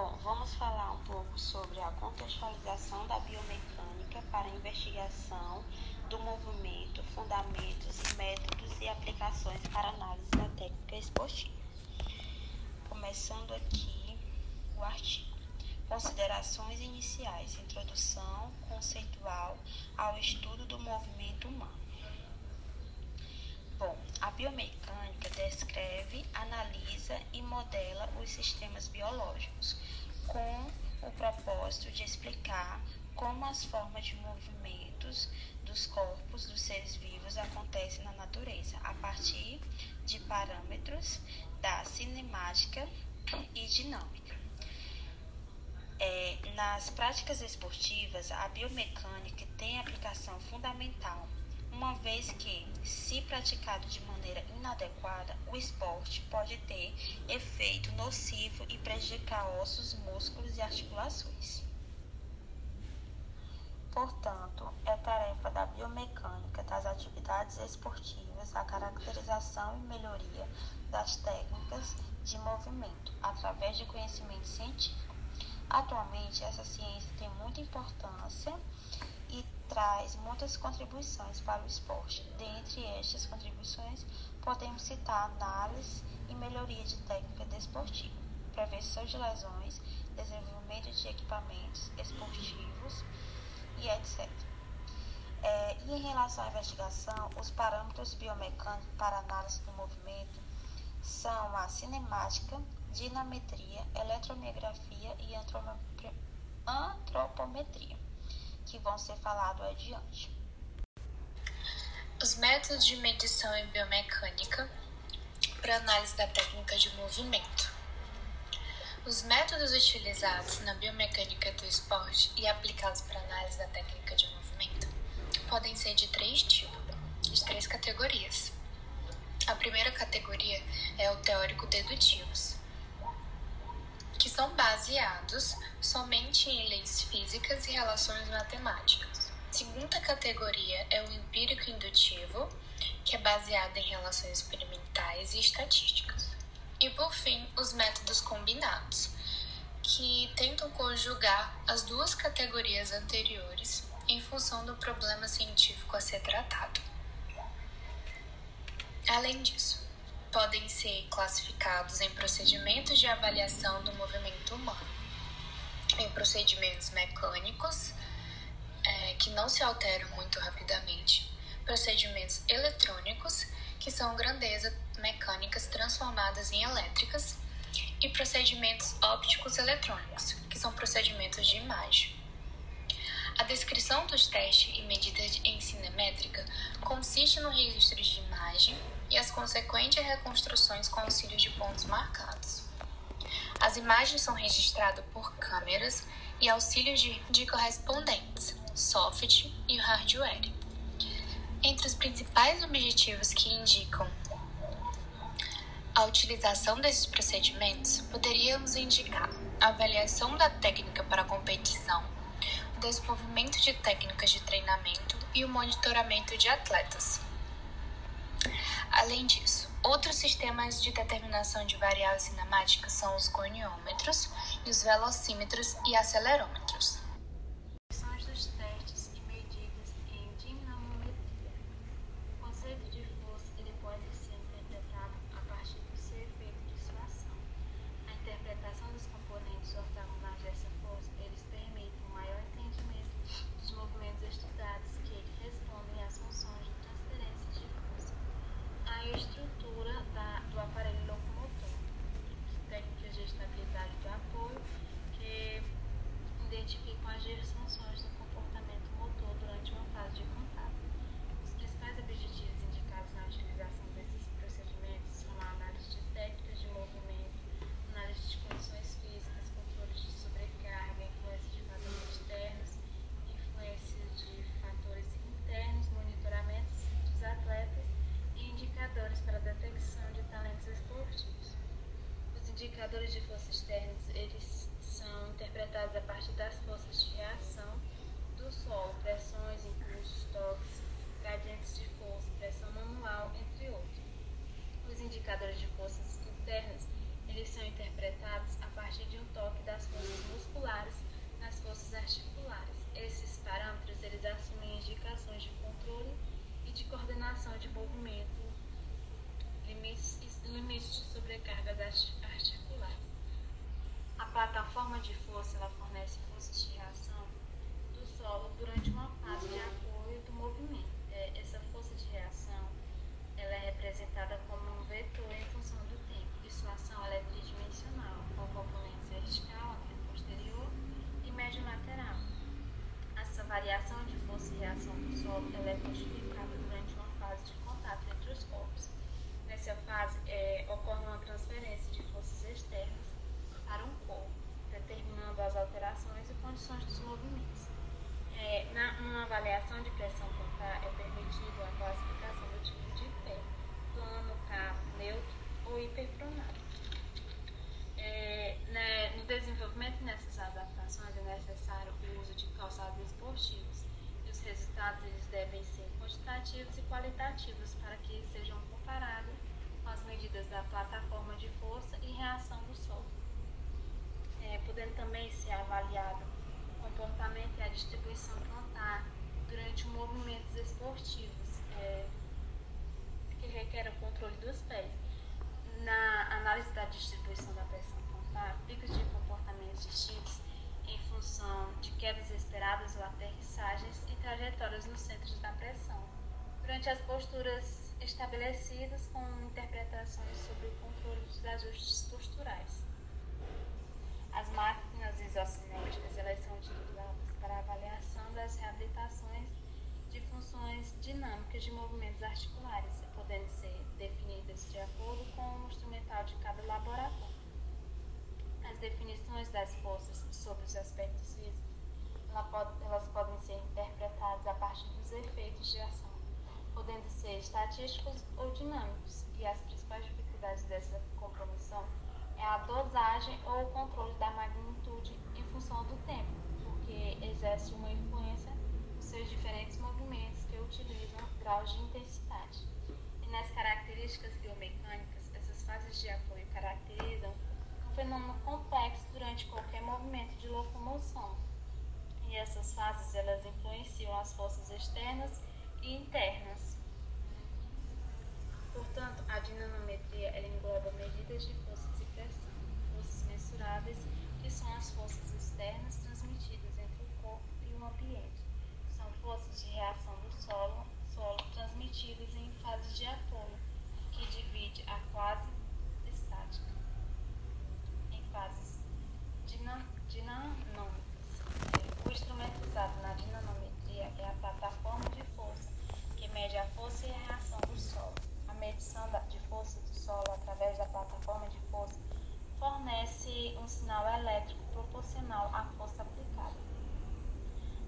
Bom, vamos falar um pouco sobre a contextualização da biomecânica para a investigação do movimento, fundamentos métodos e aplicações para análise da técnica esportiva. Começando aqui o artigo. Considerações iniciais, introdução conceitual ao estudo do movimento humano. Bom, a biomecânica descreve, analisa e modela os sistemas biológicos com o propósito de explicar como as formas de movimentos dos corpos dos seres vivos acontecem na natureza a partir de parâmetros da cinemática e dinâmica. É, nas práticas esportivas, a biomecânica tem aplicação fundamental, uma vez que, se praticado de maneira inadequada, o esporte pode ter efeito nocivo e prejudicar ossos, músculos e articulações. Portanto, é tarefa da biomecânica das atividades esportivas a caracterização e melhoria das técnicas de movimento através de conhecimento científico. Atualmente, essa ciência tem muita importância traz muitas contribuições para o esporte. Dentre estas contribuições, podemos citar análise e melhoria de técnica desportiva, prevenção de lesões, desenvolvimento de equipamentos esportivos e etc. É, e em relação à investigação, os parâmetros biomecânicos para análise do movimento são a cinemática, dinametria, eletromiografia e antropometria, que vão ser falados adiante. Os métodos de medição em biomecânica para análise da técnica de movimento. Os métodos utilizados na biomecânica do esporte e aplicados para análise da técnica de movimento podem ser de três tipos, de três categorias. A primeira categoria é o teórico-dedutivos, que são baseados somente em leis físicas e relações matemáticas. A segunda categoria é o empírico-indutivo, que é baseado em relações experimentais e estatísticas. E por fim, os métodos combinados, que tentam conjugar as duas categorias anteriores em função do problema científico a ser tratado. Além disso, podem ser classificados em procedimentos de avaliação do movimento humano, em procedimentos mecânicos, é, que não se alteram muito rapidamente, procedimentos eletrônicos, que são grandeza mecânicas transformadas em elétricas, e procedimentos ópticos eletrônicos, que são procedimentos de imagem. A descrição dos testes e medidas em cinemétrica consiste no registro de imagem e as consequentes reconstruções com auxílio de pontos marcados. As imagens são registradas por câmeras e auxílios de, de correspondentes, software e hardware. Entre os principais objetivos que indicam a utilização desses procedimentos, poderíamos indicar a avaliação da técnica para competição, desenvolvimento de técnicas de treinamento e o monitoramento de atletas. Além disso, outros sistemas de determinação de variáveis cinemáticas são os goniômetros, os velocímetros e acelerômetros. Indicadores de forças externas, eles são interpretados a partir das forças de reação do solo, pressões, impulsos, toques, gradientes de força, pressão manual, entre outros. Os indicadores de forças internas, eles são interpretados a partir de um toque das forças musculares nas forças articulares. Esses parâmetros eles assumem indicações de controle e de coordenação de movimento, limites, limites de sobrecarga articulares. A plataforma de força ela fornece forças de reação do solo durante uma fase de apoio do movimento. É, essa força de reação ela é representada como um vetor em função do tempo e sua ação é tridimensional, com componentes vertical, posterior e médio lateral. Essa variação de força e reação do solo ela é justificada durante uma fase de contato entre os corpos. Nessa fase é, ocorre uma transferência de forças externas para um corpo, determinando as alterações e condições dos movimentos. É, na, numa avaliação de pressão plantar é permitido a classificação do tipo de pé, plano, carro, neutro ou hiperpronado. É, né, no desenvolvimento dessas adaptações é necessário o uso de calçados esportivos e os resultados eles devem ser qualitativos para que sejam comparados com as medidas da plataforma de força e reação do solo é, podendo também ser avaliado o comportamento e a distribuição plantar durante movimentos esportivos é, que requerem o controle dos pés. Na análise da distribuição da pressão plantar, picos de comportamentos distintos em função de quedas esperadas ou aterrissagens e trajetórias nos centros da pressão, durante as posturas estabelecidas com interpretações sobre o controle dos ajustes posturais. As máquinas isocinéticas elas são utilizadas para avaliação das reabilitações de funções dinâmicas de movimentos articulares, podendo ser definidas de acordo com o instrumental de cada laboratório. As definições das forças sobre os aspectos físicos elas podem ser interpretadas a partir dos efeitos de ação, podendo ser estatísticos ou dinâmicos, e as principais dificuldades dessa compromissão é a dosagem ou o controle da magnitude em função do tempo, porque exerce uma influência nos seus diferentes movimentos que utilizam graus de intensidade. E nas biomecânicas, essas fases de apoio caracterizam um fenômeno complexo durante qualquer movimento de locomoção. E essas fases elas influenciam as forças externas e internas. Portanto, a dinamometria ela engloba medidas de força mensuráveis, que são as forças externas transmitidas entre o corpo e o ambiente. São forças de reação do solo, solo transmitidas em fase de apoio, divide a quase estática em fases dinâmicas. O instrumento usado na dinamometria é a plataforma de força, que mede a força e a reação do solo. A medição de força do solo através da plataforma de força fornece um sinal elétrico proporcional à força aplicada.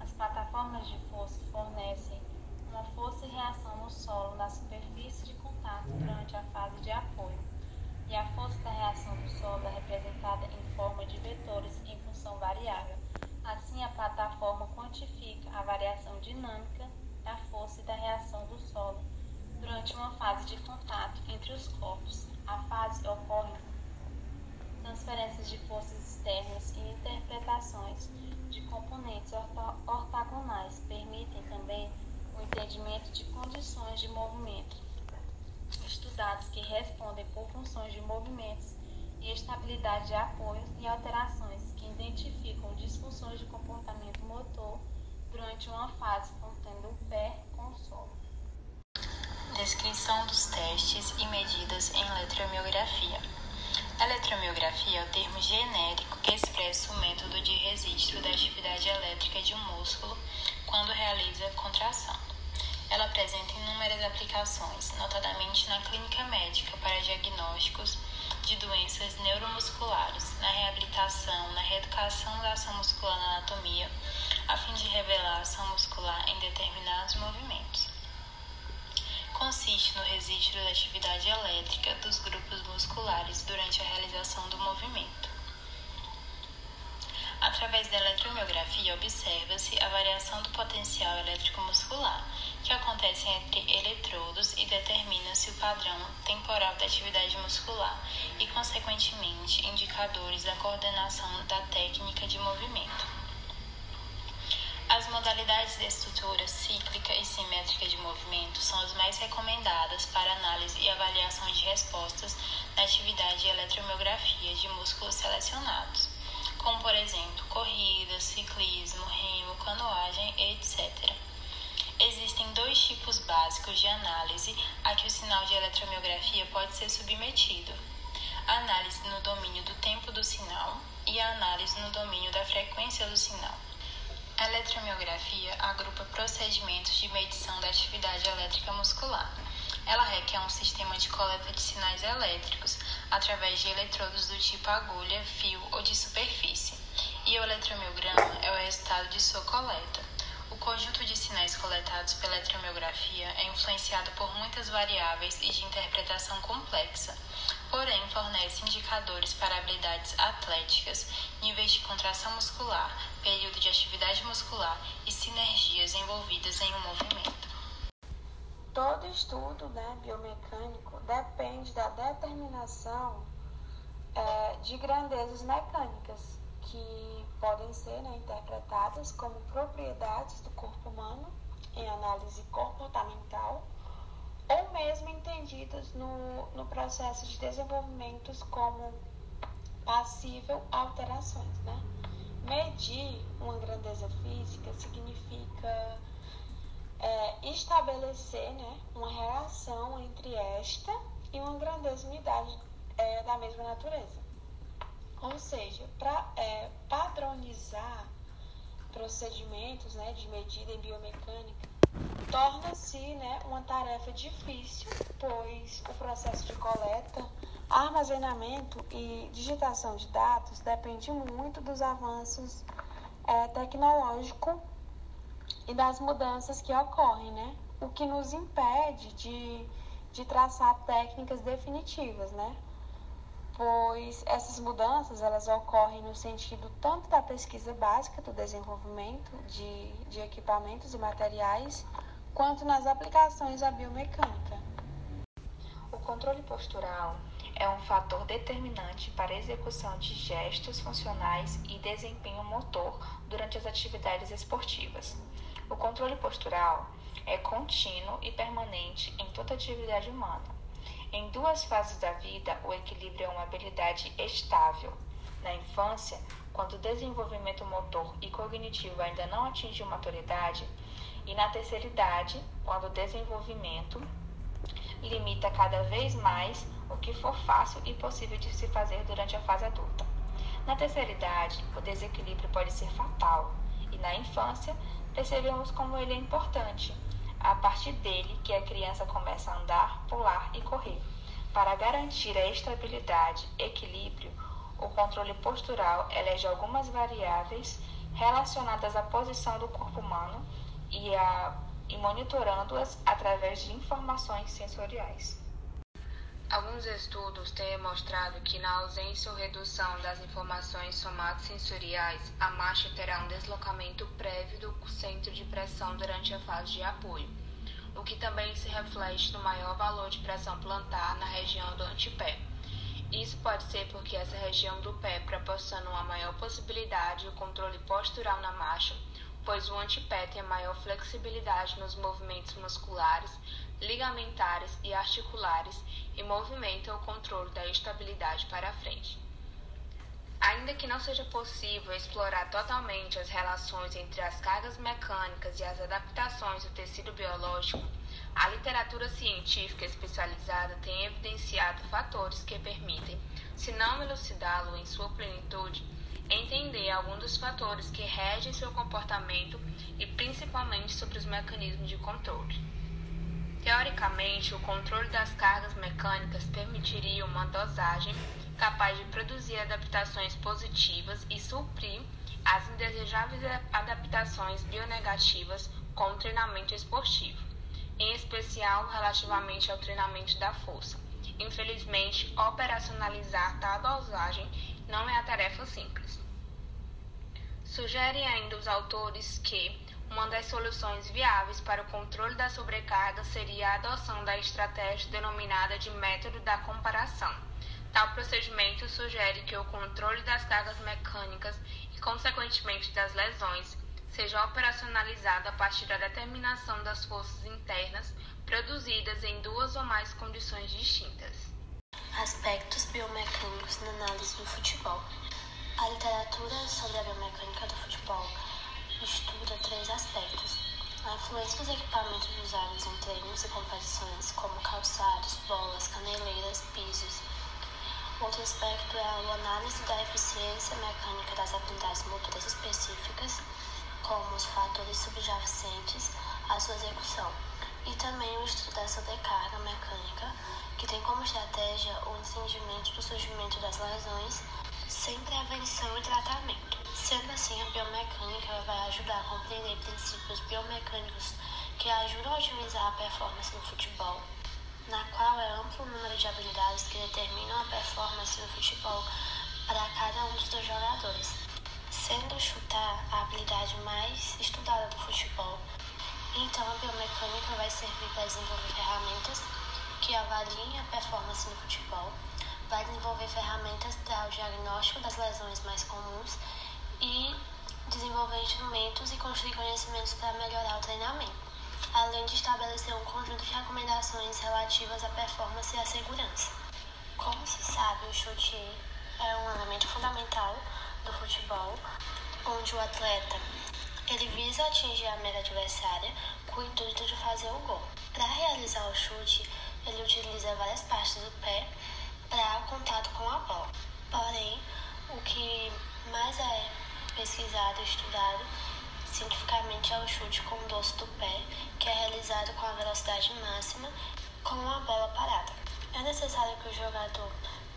As plataformas de força fornecem uma força e reação no solo na superfície de contato durante a fase de apoio, e a força da reação do solo é representada em forma de vetores em função variável. Assim, a plataforma quantifica a da força e da reação do solo durante uma fase de contato entre os corpos. A fase ocorre transferências de forças externas e interpretações de componentes ortogonais permitem também o entendimento de condições de movimento, estudados que respondem por funções de movimentos e estabilidade de apoio e alterações que identificam disfunções de comportamento motor durante uma fase contendo pé com solo. Descrição dos testes e medidas em eletromiografia. Eletromiografia é o termo genérico que expressa o método de registro da atividade elétrica de um músculo quando realiza contração. Ela apresenta inúmeras aplicações, notadamente na clínica médica para diagnósticos de doenças neuromusculares, na reabilitação, na reeducação da ação muscular na anatomia, a fim de revelar ação muscular em determinados movimentos consiste no registro da atividade elétrica dos grupos musculares durante a realização do movimento. Através da eletromiografia, observa-se a variação do potencial elétrico muscular, que acontece entre eletrodos e determina-se o padrão temporal da atividade muscular e, consequentemente, indicadores da coordenação da técnica de movimento. As modalidades de estrutura cíclica e simétrica de movimento são as mais recomendadas para análise e avaliação de respostas na atividade de eletromiografia de músculos selecionados, como por exemplo corrida, ciclismo, remo, canoagem, etc. Existem dois tipos básicos de análise a que o sinal de eletromiografia pode ser submetido: a análise no domínio do tempo do sinal e a análise no domínio da frequência do sinal. A eletromiografia agrupa procedimentos de medição da atividade elétrica muscular. Ela requer um sistema de coleta de sinais elétricos através de eletrodos do tipo agulha, fio ou de superfície, e o eletromiograma é o resultado de sua coleta. O conjunto de sinais coletados pela eletromiografia é influenciado por muitas variáveis e de interpretação complexa, porém fornece indicadores para habilidades atléticas, níveis de contração muscular, período de atividade muscular e sinergias envolvidas em um movimento. Todo estudo né, biomecânico depende da determinação é, de grandezas mecânicas que podem ser né, interpretadas como propriedades do corpo humano em análise comportamental ou mesmo entendidas no, no processo de desenvolvimento como passível alterações. Né? Medir uma grandeza física significa é, estabelecer né, uma relação entre esta e uma grandeza unidade é, da mesma natureza. Ou seja, para é, padronizar procedimentos né, de medida em biomecânica torna-se né, uma tarefa difícil, pois o processo de coleta, armazenamento e digitação de dados depende muito dos avanços é, tecnológicos e das mudanças que ocorrem, né? O que nos impede de, de traçar técnicas definitivas, né? Pois essas mudanças elas ocorrem no sentido tanto da pesquisa básica do desenvolvimento de, de equipamentos e materiais, quanto nas aplicações da biomecânica. O controle postural é um fator determinante para a execução de gestos funcionais e desempenho motor durante as atividades esportivas. O controle postural é contínuo e permanente em toda atividade humana em duas fases da vida, o equilíbrio é uma habilidade estável. Na infância, quando o desenvolvimento motor e cognitivo ainda não atingiu maturidade, e na terceira idade, quando o desenvolvimento limita cada vez mais o que for fácil e possível de se fazer durante a fase adulta. Na terceira idade, o desequilíbrio pode ser fatal, e na infância, percebemos como ele é importante a partir dele que a criança começa a andar, pular e correr. Para garantir a estabilidade, equilíbrio, o controle postural elege algumas variáveis relacionadas à posição do corpo humano e, a, e monitorando-as através de informações sensoriais. Alguns estudos têm mostrado que, na ausência ou redução das informações somatosensoriais, a marcha terá um deslocamento prévio do centro de pressão durante a fase de apoio, o que também se reflete no maior valor de pressão plantar na região do antepé. Isso pode ser porque essa região do pé proporciona uma maior possibilidade de controle postural na marcha, pois o antepé tem maior flexibilidade nos movimentos musculares, ligamentares e articulares e movimenta o controle da estabilidade para a frente. Ainda que não seja possível explorar totalmente as relações entre as cargas mecânicas e as adaptações do tecido biológico, a literatura científica especializada tem evidenciado fatores que permitem, se não elucidá-lo em sua plenitude, entender alguns dos fatores que regem seu comportamento e principalmente sobre os mecanismos de controle. Teoricamente, o controle das cargas mecânicas permitiria uma dosagem capaz de produzir adaptações positivas e suprir as indesejáveis adaptações bionegativas com o treinamento esportivo, em especial relativamente ao treinamento da força. Infelizmente, operacionalizar tal dosagem não é a tarefa simples. Sugerem ainda os autores que uma das soluções viáveis para o controle da sobrecarga seria a adoção da estratégia denominada de método da comparação. Tal procedimento sugere que o controle das cargas mecânicas e, consequentemente, das lesões seja operacionalizado a partir da determinação das forças internas produzidas em duas ou mais condições distintas. Aspectos biomecânicos na análise do futebol. A literatura sobre a biomecânica do futebol estuda três aspectos: a influência dos equipamentos usados em treinos e competições, como calçados, bolas, caneleiras, pisos. Outro aspecto é a análise da eficiência mecânica das habilidades motoras específicas, fatores subjacentes à sua execução, e também o estudo da sobrecarga mecânica, que tem como estratégia o entendimento do surgimento das lesões sem prevenção e tratamento. Sendo assim, a biomecânica vai ajudar a compreender princípios biomecânicos que ajudam a otimizar a performance no futebol, na qual é amplo o número de habilidades que determinam a performance no futebol para cada um dos dois jogadores, sendo chutar a habilidade mais estudada do futebol. Então, a biomecânica vai servir para desenvolver ferramentas que avaliem a performance no futebol, vai desenvolver ferramentas para o diagnóstico das lesões mais comuns e desenvolver instrumentos e construir conhecimentos para melhorar o treinamento, além de estabelecer um conjunto de recomendações relativas à performance e à segurança. Como se sabe, o chute é um elemento fundamental do futebol, onde o atleta ele visa atingir a meta adversária com o intuito de fazer o gol. Para realizar o chute, ele utiliza várias partes do pé para contato com a bola. Porém, o que mais é pesquisado e estudado cientificamente é o chute com o dorso do pé, que é realizado com a velocidade máxima com a bola parada. É necessário que o jogador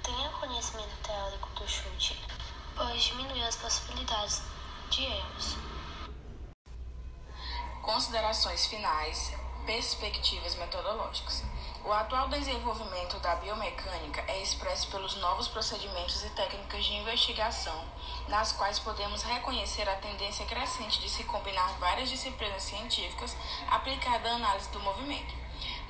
tenha conhecimento teórico do chute, pois diminui as possibilidades de erros. Considerações finais, perspectivas metodológicas. O atual desenvolvimento da biomecânica é expresso pelos novos procedimentos e técnicas de investigação, nas quais podemos reconhecer a tendência crescente de se combinar várias disciplinas científicas aplicadas à análise do movimento.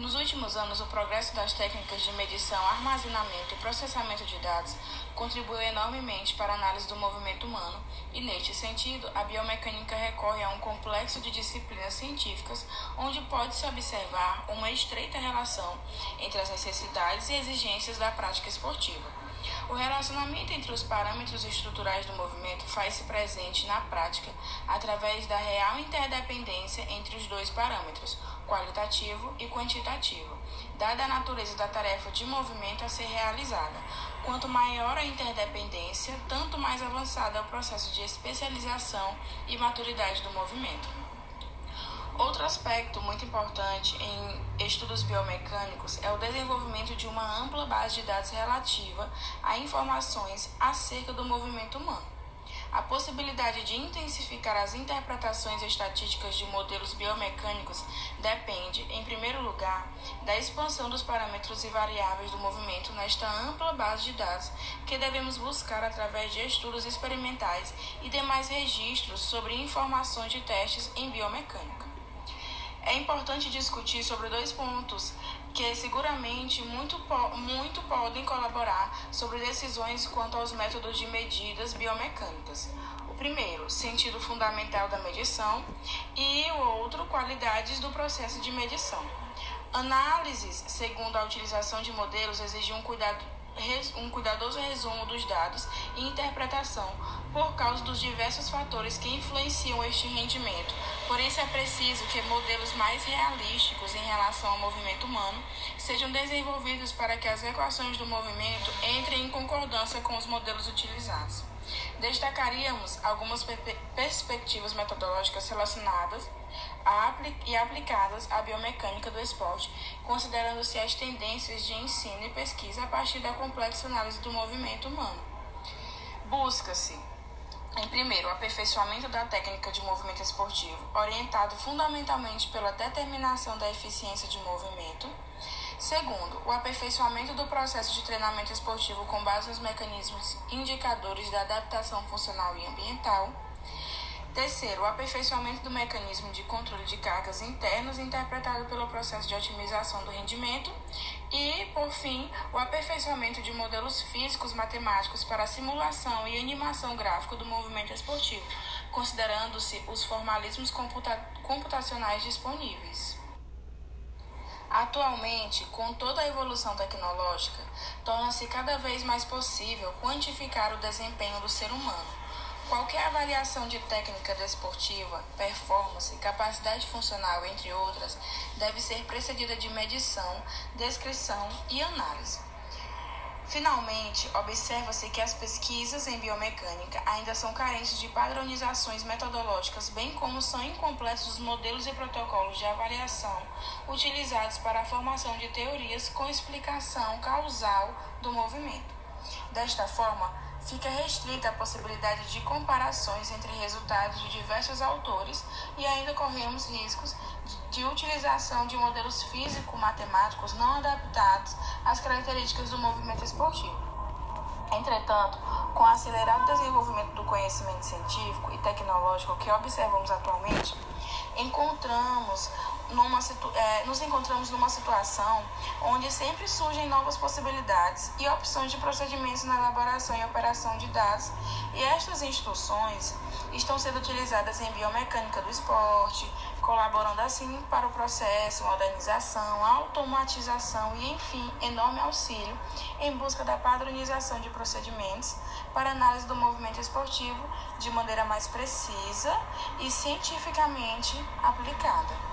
Nos últimos anos, o progresso das técnicas de medição, armazenamento e processamento de dados contribuiu enormemente para a análise do movimento humano, e neste sentido, a biomecânica recorre a um complexo de disciplinas científicas onde pode-se observar uma estreita relação entre as necessidades e exigências da prática esportiva. O relacionamento entre os parâmetros estruturais do movimento faz-se presente na prática através da real interdependência entre os dois parâmetros, qualitativo e quantitativo, dada a natureza da tarefa de movimento a ser realizada. Quanto maior a interdependência, tanto mais avançado é o processo de especialização e maturidade do movimento. Outro aspecto muito importante em estudos biomecânicos é o desenvolvimento de uma ampla base de dados relativa a informações acerca do movimento humano. A possibilidade de intensificar as interpretações estatísticas de modelos biomecânicos depende, em primeiro lugar, da expansão dos parâmetros e variáveis do movimento nesta ampla base de dados que devemos buscar através de estudos experimentais e demais registros sobre informações de testes em biomecânica. É importante discutir sobre dois pontos que seguramente muito, muito podem colaborar sobre decisões quanto aos métodos de medidas biomecânicas. O primeiro, sentido fundamental da medição, e o outro, qualidades do processo de medição. Análises, segundo a utilização de modelos, exigem um cuidado um cuidadoso resumo dos dados e interpretação por causa dos diversos fatores que influenciam este rendimento. Por isso é preciso que modelos mais realísticos em relação ao movimento humano sejam desenvolvidos para que as equações do movimento entrem em concordância com os modelos utilizados. Destacaríamos algumas perspectivas metodológicas relacionadas e aplicadas à biomecânica do esporte, considerando-se as tendências de ensino e pesquisa a partir da complexa análise do movimento humano. Busca-se, em primeiro, o aperfeiçoamento da técnica de movimento esportivo, orientado fundamentalmente pela determinação da eficiência de movimento. Segundo, o aperfeiçoamento do processo de treinamento esportivo com base nos mecanismos indicadores da adaptação funcional e ambiental. Terceiro, o aperfeiçoamento do mecanismo de controle de cargas internas interpretado pelo processo de otimização do rendimento. E, por fim, o aperfeiçoamento de modelos físicos matemáticos para simulação e animação gráfica do movimento esportivo, considerando-se os formalismos computa computacionais disponíveis. Atualmente, com toda a evolução tecnológica, torna-se cada vez mais possível quantificar o desempenho do ser humano Qualquer avaliação de técnica desportiva, performance, capacidade funcional, entre outras, deve ser precedida de medição, descrição e análise. Finalmente, observa-se que as pesquisas em biomecânica ainda são carentes de padronizações metodológicas, bem como são incompletos os modelos e protocolos de avaliação utilizados para a formação de teorias com explicação causal do movimento. Desta forma, fica restrita a possibilidade de comparações entre resultados de diversos autores e ainda corremos riscos de utilização de modelos físico-matemáticos não adaptados às características do movimento esportivo. Entretanto, com o acelerado desenvolvimento do conhecimento científico e tecnológico que observamos atualmente, encontramos numa, é, nos encontramos numa situação onde sempre surgem novas possibilidades e opções de procedimentos na elaboração e operação de dados, e estas instruções estão sendo utilizadas em biomecânica do esporte, colaborando assim para o processo, modernização, automatização e, enfim, enorme auxílio em busca da padronização de procedimentos para análise do movimento esportivo de maneira mais precisa e cientificamente aplicada.